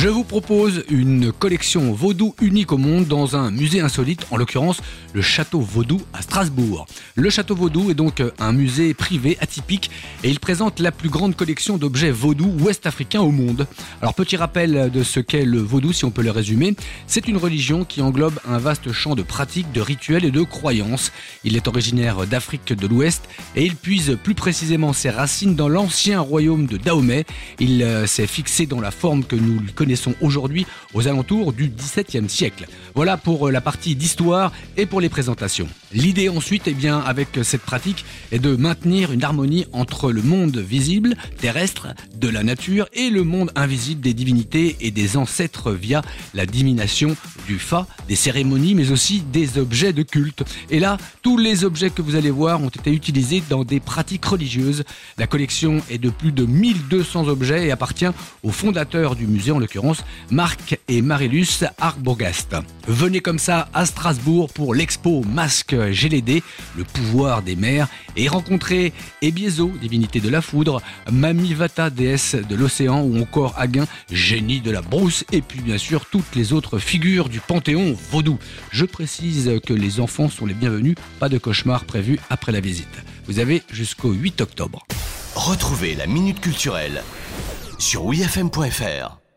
Je vous propose une collection vaudou unique au monde dans un musée insolite, en l'occurrence le Château Vaudou à Strasbourg. Le Château Vaudou est donc un musée privé atypique et il présente la plus grande collection d'objets vaudou ouest-africains au monde. Alors petit rappel de ce qu'est le vaudou si on peut le résumer, c'est une religion qui englobe un vaste champ de pratiques, de rituels et de croyances. Il est originaire d'Afrique de l'Ouest et il puise plus précisément ses racines dans l'ancien royaume de Dahomey. Il euh, s'est fixé dans la forme que nous lui connaissons aujourd'hui aux alentours du XVIIe siècle. Voilà pour euh, la partie d'histoire et pour les présentations. L'idée ensuite, eh bien, avec cette pratique, est de maintenir une harmonie entre le monde visible, terrestre, de la nature et le monde invisible des divinités et des ancêtres via la divination du fa, des cérémonies, mais aussi des objets de culte. Et là, tous les objets que vous allez voir ont été utilisés dans des pratiques religieuses. La collection est de plus de 1200 objets et appartient au fondateur du musée, en l'occurrence Marc et Marilus Arbogast. Venez comme ça à Strasbourg pour l'expo Masque GLD, le pouvoir des mers, et rencontrez Ebiezo, divinité de la foudre, Mamivata, déesse de l'océan, ou encore Aguin, génie de la brousse, et puis bien sûr toutes les autres figures du panthéon vaudou. Je précise que les enfants sont les bienvenus, pas de cauchemar prévu après la visite. Vous avez jusqu'au 8 octobre. Retrouvez la minute culturelle sur wifm.fr.